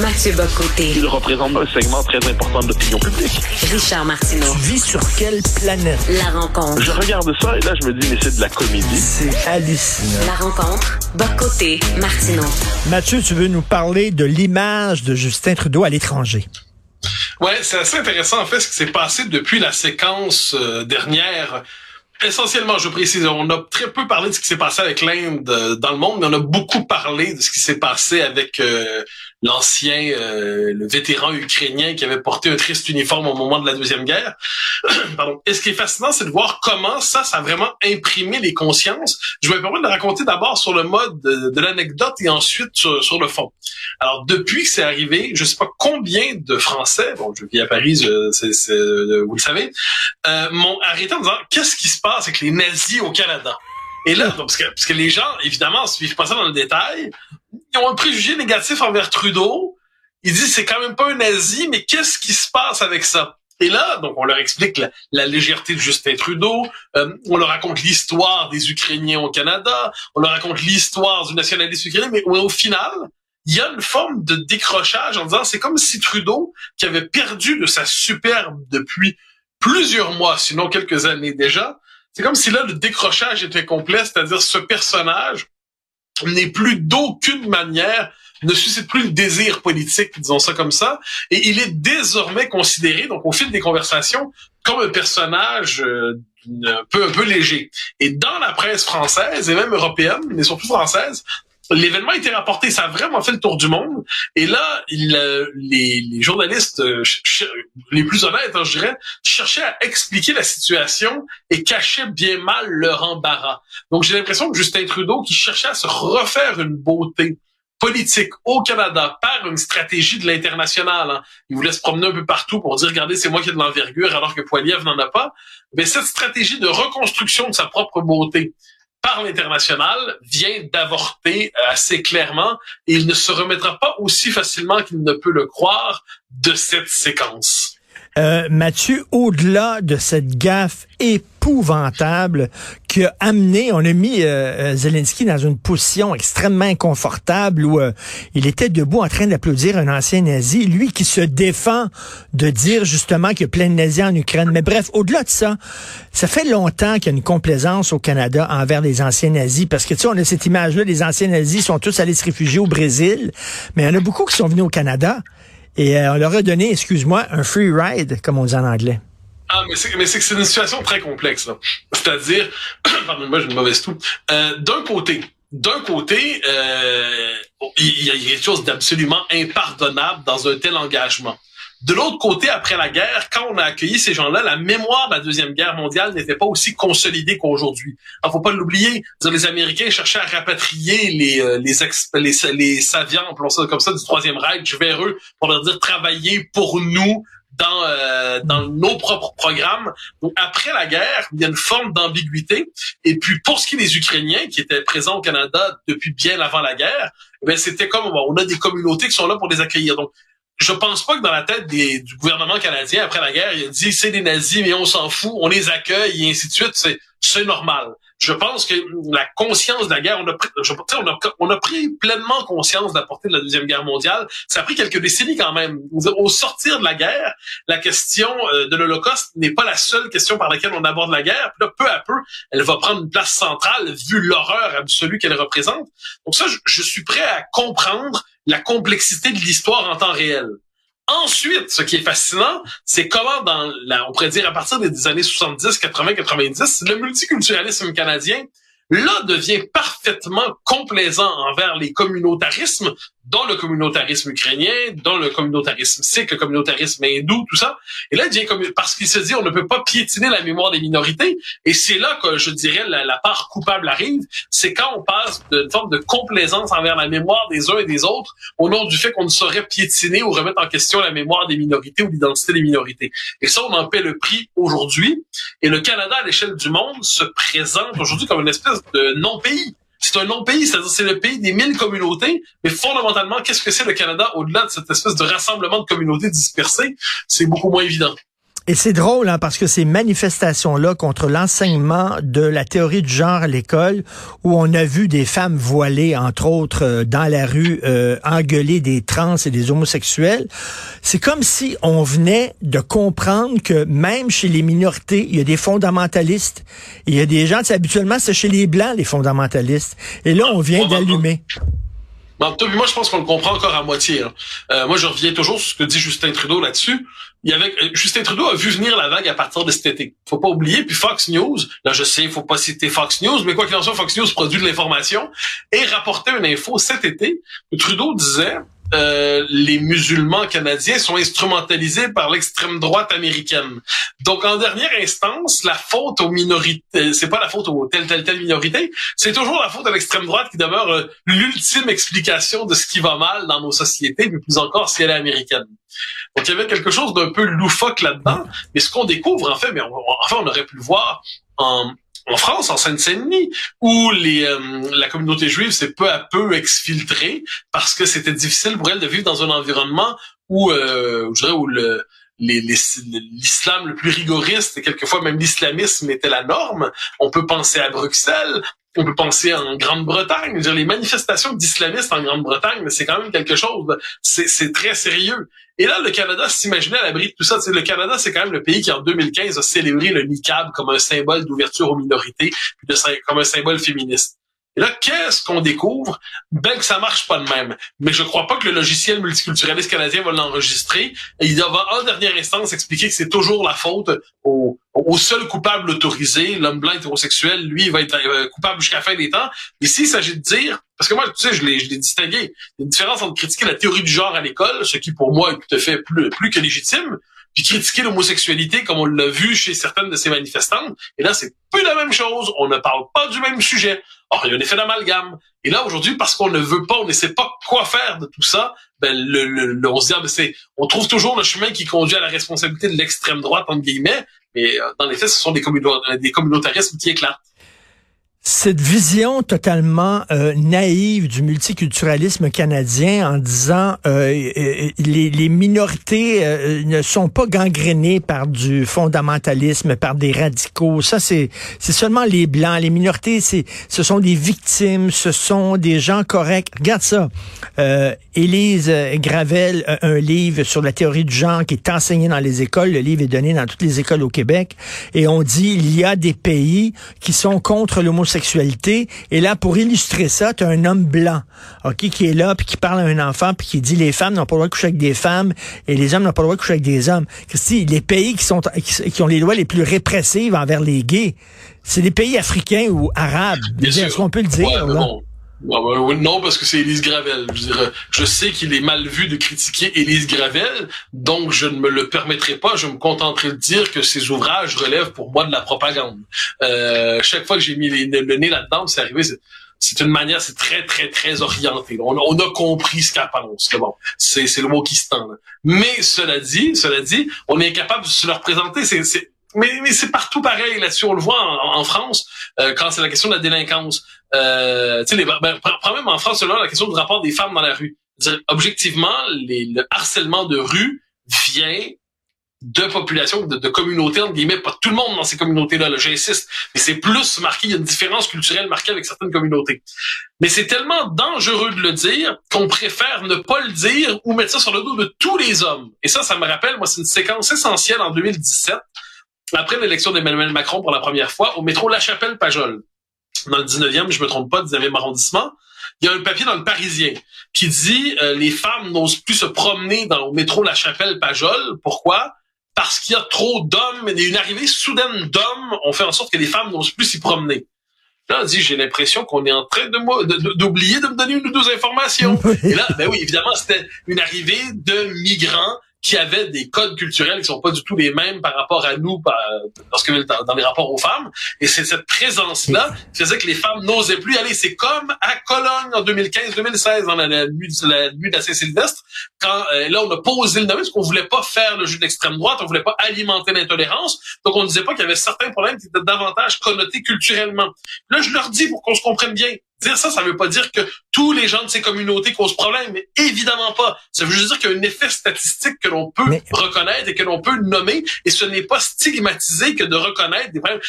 Mathieu Bocoté. Il représente un segment très important de l'opinion publique. Richard Martineau. Tu vis sur quelle planète? La rencontre. Je regarde ça et là, je me dis, mais c'est de la comédie. C'est hallucinant. La rencontre. Bocoté. Martineau. Mathieu, tu veux nous parler de l'image de Justin Trudeau à l'étranger? Ouais, c'est assez intéressant en fait ce qui s'est passé depuis la séquence euh, dernière. Essentiellement, je précise, on a très peu parlé de ce qui s'est passé avec l'Inde euh, dans le monde, mais on a beaucoup parlé de ce qui s'est passé avec euh, l'ancien, euh, le vétéran ukrainien qui avait porté un triste uniforme au moment de la Deuxième Guerre. Pardon. Et ce qui est fascinant, c'est de voir comment ça, ça a vraiment imprimé les consciences. Je vais me permettre de raconter d'abord sur le mode de, l'anecdote et ensuite sur, le fond. Alors, depuis que c'est arrivé, je sais pas combien de Français, bon, je vis à Paris, je, c est, est, vous le savez, euh, m'ont arrêté en disant, qu'est-ce qui se passe avec les nazis au Canada? Et là, parce que, parce que les gens, évidemment, suivent pas ça dans le détail, ils ont un préjugé négatif envers Trudeau. Ils disent c'est quand même pas un nazi, mais qu'est-ce qui se passe avec ça? Et là, donc, on leur explique la, la légèreté de Justin Trudeau, euh, on leur raconte l'histoire des Ukrainiens au Canada, on leur raconte l'histoire du nationalisme ukrainien, mais au final, il y a une forme de décrochage en disant c'est comme si Trudeau, qui avait perdu de sa superbe depuis plusieurs mois, sinon quelques années déjà, c'est comme si là le décrochage était complet, c'est-à-dire ce personnage n'est plus d'aucune manière ne suscite plus le désir politique, disons ça comme ça, et il est désormais considéré, donc au fil des conversations, comme un personnage euh, un peu un peu léger. Et dans la presse française et même européenne, mais surtout française, L'événement a été rapporté, ça a vraiment fait le tour du monde. Et là, il, euh, les, les, journalistes euh, les plus honnêtes, hein, je dirais, cherchaient à expliquer la situation et cachaient bien mal leur embarras. Donc j'ai l'impression que Justin Trudeau, qui cherchait à se refaire une beauté politique au Canada par une stratégie de l'international, hein, il voulait se promener un peu partout pour dire, regardez, c'est moi qui ai de l'envergure alors que Poiliev n'en a pas. Mais cette stratégie de reconstruction de sa propre beauté, par l'international vient d'avorter euh, assez clairement et il ne se remettra pas aussi facilement qu'il ne peut le croire de cette séquence. Euh, Mathieu, au-delà de cette gaffe épouvantable qui a amené, on a mis euh, euh, Zelensky dans une position extrêmement inconfortable où il était debout en train d'applaudir un ancien nazi, lui qui se défend de dire justement qu'il y a plein de nazis en Ukraine. Mais bref, au-delà de ça, ça fait longtemps qu'il y a une complaisance au Canada envers les anciens nazis parce que tu sais, on a cette image-là, les anciens nazis sont tous allés se réfugier au Brésil, mais il y en a beaucoup qui sont venus au Canada. Et euh, on leur a donné, excuse-moi, un free ride, comme on dit en anglais. Ah, mais c'est, mais c'est que c'est une situation très complexe. Là. C'est-à-dire, pardonne-moi, j'ai une mauvaise toux. Euh, d'un côté, d'un côté, euh, il y a quelque chose d'absolument impardonnable dans un tel engagement. De l'autre côté, après la guerre, quand on a accueilli ces gens-là, la mémoire de la Deuxième Guerre mondiale n'était pas aussi consolidée qu'aujourd'hui. Il faut pas l'oublier. Les Américains cherchaient à rapatrier les euh, les, les, les ça comme ça, du Troisième Reich vers eux pour leur dire travaillez pour nous dans euh, dans nos propres programmes. Donc après la guerre, il y a une forme d'ambiguïté. Et puis pour ce qui est des Ukrainiens qui étaient présents au Canada depuis bien avant la guerre, ben c'était comme on a des communautés qui sont là pour les accueillir. Donc je pense pas que dans la tête des, du gouvernement canadien après la guerre, il a dit c'est des nazis mais on s'en fout, on les accueille et ainsi de suite, c'est c'est normal. Je pense que la conscience de la guerre, on a, pris, je, on a, on a pris pleinement conscience de la portée de la deuxième guerre mondiale. Ça a pris quelques décennies quand même. Au sortir de la guerre, la question euh, de l'Holocauste n'est pas la seule question par laquelle on aborde la guerre. Puis là, peu à peu, elle va prendre une place centrale vu l'horreur absolue qu'elle représente. Donc ça, je, je suis prêt à comprendre la complexité de l'histoire en temps réel. Ensuite, ce qui est fascinant, c'est comment dans la, on pourrait dire à partir des années 70, 80, 90, le multiculturalisme canadien là devient parfaitement complaisant envers les communautarismes, dont le communautarisme ukrainien, dont le communautarisme sikh, le communautarisme hindou, tout ça. Et là, parce qu'il se dit on ne peut pas piétiner la mémoire des minorités. Et c'est là que je dirais la, la part coupable arrive. C'est quand on passe d'une forme de complaisance envers la mémoire des uns et des autres au nom du fait qu'on ne saurait piétiner ou remettre en question la mémoire des minorités ou l'identité des minorités. Et ça, on en paie le prix aujourd'hui. Et le Canada, à l'échelle du monde, se présente aujourd'hui comme une espèce de non-pays. C'est un non-pays, c'est-à-dire c'est le pays des mille communautés, mais fondamentalement, qu'est-ce que c'est le Canada au-delà de cette espèce de rassemblement de communautés dispersées? C'est beaucoup moins évident. Et c'est drôle hein, parce que ces manifestations-là contre l'enseignement de la théorie du genre à l'école, où on a vu des femmes voilées, entre autres, euh, dans la rue, euh, engueuler des trans et des homosexuels, c'est comme si on venait de comprendre que même chez les minorités, il y a des fondamentalistes. Il y a des gens, habituellement, c'est chez les blancs, les fondamentalistes. Et là, on vient d'allumer. Moi, je pense qu'on le comprend encore à moitié. Euh, moi, je reviens toujours sur ce que dit Justin Trudeau là-dessus il avait euh, Justin Trudeau a vu venir la vague à partir de cet été. Faut pas oublier. Puis Fox News, là je sais, faut pas citer Fox News, mais quoi qu'il en soit, Fox News produit de l'information et rapportait une info cet été. Trudeau disait euh, les musulmans canadiens sont instrumentalisés par l'extrême droite américaine. Donc, en dernière instance, la faute aux minorités, euh, c'est pas la faute aux telle, telle, telle minorité, c'est toujours la faute à l'extrême droite qui demeure l'ultime explication de ce qui va mal dans nos sociétés, mais plus encore si elle est américaine. Donc, il y avait quelque chose d'un peu loufoque là-dedans. Mais ce qu'on découvre, en fait, mais enfin, on aurait pu le voir en, en France, en Seine-Saint-Denis, où les, euh, la communauté juive s'est peu à peu exfiltrée parce que c'était difficile pour elle de vivre dans un environnement où, euh, je dirais, où le, l'islam le plus rigoriste et quelquefois même l'islamisme était la norme. On peut penser à Bruxelles, on peut penser en Grande-Bretagne. Les manifestations d'islamistes en Grande-Bretagne, c'est quand même quelque chose. C'est très sérieux. Et là, le Canada s'imaginait à l'abri de tout ça. le Canada, c'est quand même le pays qui, en 2015, a célébré le niqab comme un symbole d'ouverture aux minorités, comme un symbole féministe. Et là, qu'est-ce qu'on découvre? Ben que ça marche pas de même. Mais je crois pas que le logiciel multiculturaliste canadien va l'enregistrer. Il va en dernière instance expliquer que c'est toujours la faute au, seul coupable autorisé, l'homme blanc hétérosexuel, lui, il va être euh, coupable jusqu'à la fin des temps. Mais s'il s'agit de dire, parce que moi, tu sais, je l'ai, distingué, il y a une différence entre critiquer la théorie du genre à l'école, ce qui pour moi est tout à fait plus que légitime, puis critiquer l'homosexualité comme on l'a vu chez certaines de ces manifestantes. Et là, c'est plus la même chose. On ne parle pas du même sujet. Or, il y a un effet d'amalgame. Et là, aujourd'hui, parce qu'on ne veut pas, on ne sait pas quoi faire de tout ça, ben, le, le, on se dit, ah, ben, c'est, on trouve toujours le chemin qui conduit à la responsabilité de l'extrême droite, entre guillemets. Mais euh, dans les faits, ce sont des communautarismes qui éclatent. Cette vision totalement euh, naïve du multiculturalisme canadien en disant euh, les, les, minorités euh, ne sont pas gangrénées par du fondamentalisme, par des radicaux. Ça, c'est c'est seulement les blancs. Les minorités, c'est ce sont des victimes, ce sont des gens corrects. Regarde ça. Élise Gravel un livre sur la théorie du genre qui est enseigné dans les écoles. Le livre est donné dans toutes les écoles au Québec. Et on dit il y a des pays qui sont contre l'homosexualité Et là, pour illustrer ça, tu as un homme blanc, ok, qui est là, puis qui parle à un enfant, puis qui dit les femmes n'ont pas le droit de coucher avec des femmes et les hommes n'ont pas le droit de coucher avec des hommes. Si les pays qui sont qui, ont les lois les plus répressives envers les gays, c'est les pays africains ou arabes. Est-ce qu'on peut le dire? là? Non, parce que c'est Élise Gravel. Je, sais qu'il est mal vu de critiquer Élise Gravel, donc je ne me le permettrai pas. Je me contenterai de dire que ses ouvrages relèvent pour moi de la propagande. Euh, chaque fois que j'ai mis le nez là-dedans, c'est arrivé. C'est une manière, c'est très, très, très orienté. On, a compris ce qu'elle pense. C'est bon. C'est, le mot qui se tend. Mais cela dit, cela dit, on est incapable de se le représenter. C'est, mais, mais c'est partout pareil là-dessus. On le voit en, France euh, quand c'est la question de la délinquance. Euh, sais, ben, même en France, là, la question du rapport des femmes dans la rue. objectivement, les, le harcèlement de rue vient de populations, de, de communautés, entre guillemets, pas tout le monde dans ces communautés-là, là, j'insiste, mais c'est plus marqué, il y a une différence culturelle marquée avec certaines communautés. Mais c'est tellement dangereux de le dire qu'on préfère ne pas le dire ou mettre ça sur le dos de tous les hommes. Et ça, ça me rappelle, moi, c'est une séquence essentielle en 2017, après l'élection d'Emmanuel Macron pour la première fois, au métro La Chapelle-Pajol dans le 19e, je me trompe pas, 19e arrondissement, il y a un papier dans le Parisien qui dit euh, les femmes n'osent plus se promener dans le métro La Chapelle Pajol. Pourquoi? Parce qu'il y a trop d'hommes, et une arrivée soudaine d'hommes ont fait en sorte que les femmes n'osent plus s'y promener. Là, on dit, j'ai l'impression qu'on est en train de d'oublier de, me donner une ou deux informations. Et là, ben oui, évidemment, c'était une arrivée de migrants qui avaient des codes culturels qui sont pas du tout les mêmes par rapport à nous lorsque dans, dans les rapports aux femmes. Et c'est cette présence-là qui faisait que les femmes n'osaient plus aller. C'est comme à Cologne en 2015-2016, dans la, nuit, la nuit de la Saint-Sylvestre, quand euh, là, on a posé le nom parce qu'on voulait pas faire le jeu d'extrême droite, on voulait pas alimenter l'intolérance. Donc, on disait pas qu'il y avait certains problèmes qui étaient davantage connotés culturellement. Là, je leur dis pour qu'on se comprenne bien, Dire ça, ça veut pas dire que tous les gens de ces communautés causent problème, mais évidemment pas. Ça veut juste dire qu'il y a un effet statistique que l'on peut Mais- reconnaître et que l'on peut nommer, et ce n'est pas stigmatisé que de reconnaître des problèmes.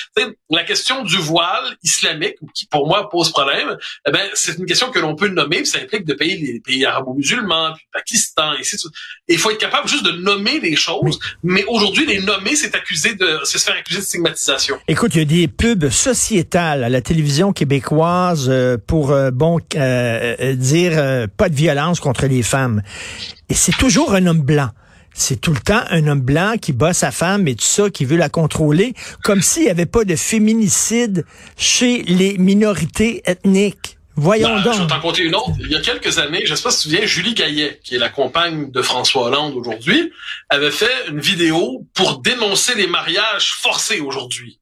La question du voile islamique, qui pour moi pose problème, eh ben, c'est une question que l'on peut nommer, puis ça implique de payer les pays arabo-musulmans, puis le Pakistan, et ainsi de suite. Il faut être capable juste de nommer les choses, mais aujourd'hui, les nommer, c'est accuser de, c'est se faire accuser de stigmatisation. Écoute, il y a des pubs sociétales à la télévision québécoise euh, pour, euh, bon, euh, euh, dire euh, pas de violence contre les femmes. Et c'est toujours un homme blanc. C'est tout le temps un homme blanc qui bat sa femme et tout ça, qui veut la contrôler, comme s'il n'y avait pas de féminicide chez les minorités ethniques. Voyons Ben, je vais donc. t'en compter une autre. Il y a quelques années, je sais pas si tu te souviens, Julie Gaillet, qui est la compagne de François Hollande aujourd'hui, avait fait une vidéo pour dénoncer les mariages forcés aujourd'hui.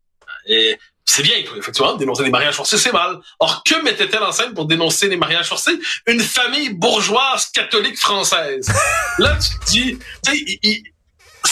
Et c'est bien, effectivement, dénoncer les mariages forcés, c'est mal. Or, que mettait-elle en scène pour dénoncer les mariages forcés? Une famille bourgeoise catholique française. Là, tu te dis, tu sais,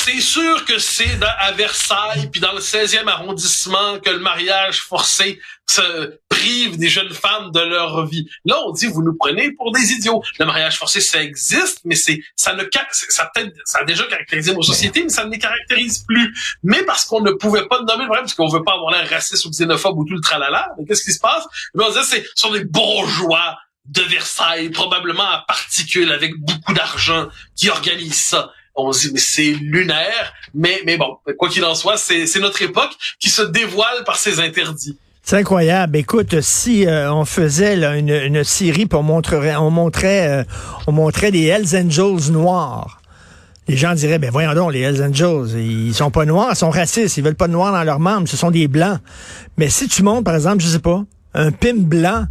c'est sûr que c'est à Versailles, puis dans le 16e arrondissement, que le mariage forcé se prive des jeunes femmes de leur vie. Là, on dit, vous nous prenez pour des idiots. Le mariage forcé, ça existe, mais c'est, ça ne, ça ça a déjà caractérisé nos sociétés, mais ça ne les caractérise plus. Mais parce qu'on ne pouvait pas nommer le problème, parce qu'on veut pas avoir l'air raciste ou xénophobe ou tout le tralala. Mais qu'est-ce qui se passe? Eh on disait, c'est, ce sont des bourgeois de Versailles, probablement à particules, avec beaucoup d'argent, qui organisent ça. On se dit, mais c'est lunaire. Mais, mais bon, quoi qu'il en soit, c'est, c'est notre époque qui se dévoile par ses interdits. C'est incroyable. Écoute, si euh, on faisait là, une, une série pour montrer, on montrait, euh, on montrait des Hells Angels noirs. Les gens diraient, ben voyons donc, les Hells Angels, ils sont pas noirs, ils sont racistes, ils veulent pas de noirs dans leurs membres, ce sont des blancs. Mais si tu montres, par exemple, je sais pas, un pim blanc,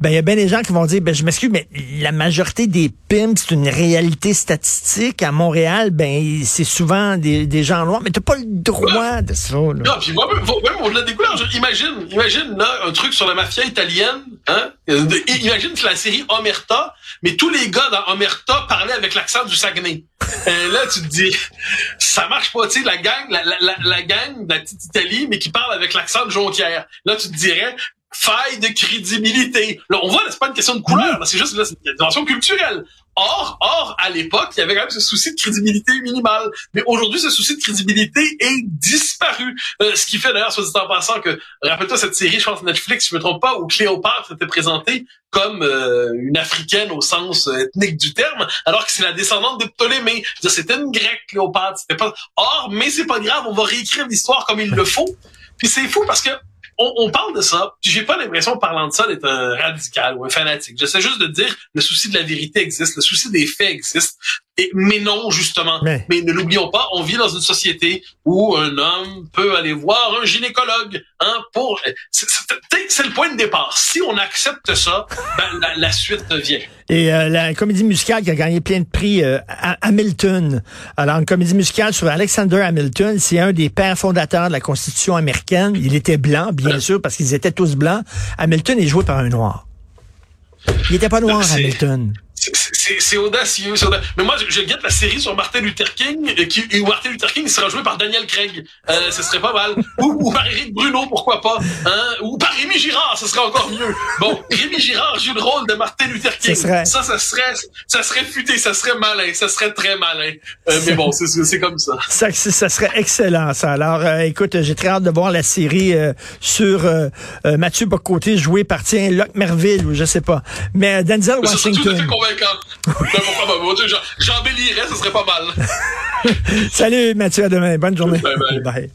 ben il y a bien des gens qui vont dire, ben je m'excuse, mais la majorité des pimps, c'est une réalité statistique. À Montréal, ben c'est souvent des, des gens noirs, mais t'as pas le droit de ça. là. Non, puis moi, même, même au-delà des couleurs, imagine, imagine là, un truc sur la mafia italienne, hein? Imagine la série Omerta, mais tous les gars dans Omerta parlaient avec l'accent du Saguenay. Euh, là, tu te dis, ça marche pas, tu sais, la gang, la, la, la, la gang de la petite Italie, mais qui parle avec l'accent de Jonquière. Là, tu te dirais, faille de crédibilité. Là, on voit, c'est pas une question de couleur, là, c'est juste là, une dimension culturelle. Or, or, à l'époque, il y avait quand même ce souci de crédibilité minimale. Mais aujourd'hui, ce souci de crédibilité est disparu. Euh, ce qui fait d'ailleurs, soit dit en passant, que, rappelle-toi cette série, je pense Netflix, si je me trompe pas, où Cléopâtre était présentée comme euh, une africaine au sens euh, ethnique du terme, alors que c'est la descendante de Ptolémée. C'était une grecque, Cléopâtre. C'était pas. Or, mais c'est pas grave, on va réécrire l'histoire comme il le faut. Puis c'est fou parce que on, parle de ça, puis j'ai pas l'impression, parlant de ça, d'être un radical ou un fanatique. J'essaie juste de dire le souci de la vérité existe, le souci des faits existe. Et, mais non, justement. Mais- Mais ne l'oublions pas, on vit dans une société où un homme peut aller voir un gynécologue, hein, pour. C'est le point de départ. Si on accepte ça, ben, la, la suite vient. Et euh, la comédie musicale qui a gagné plein de prix, euh, Ha- Hamilton. Alors, une comédie musicale sur Alexander Hamilton, c'est un des pères fondateurs de la Constitution américaine. Il était blanc, bien sûr, parce qu'ils étaient tous blancs. Hamilton est joué par un noir. Il était pas noir, C'est- Hamilton. C'est- audacieux, c'est audacieux. Mais moi, je, je guette la série sur Martin Luther King, euh, qui, où Martin Luther King sera joué par Daniel Craig. Euh, ce serait pas mal. Ou, ou par Éric Bruno, pourquoi pas. Hein? Ou par Rémi Girard, ce serait encore mieux. Bon, Rémi Girard joue le rôle de Martin Luther King. Serait- Ça, ça serait, ça serait futé, ça serait malin, ça serait très malin. Euh, mais bon, c'est c'est comme ça. Ça, ça serait excellent, ça. Alors, euh, écoute, j'ai très hâte de voir la série euh, sur euh, Mathieu Bocoté joué par, tiens, Locke Merville, ou je sais pas. Mais Denzel Washington. Mais j'en- J'embellirais, ce serait pas mal. Salut, Mathieu, à demain. Bonne journée. Bye bye. Bye.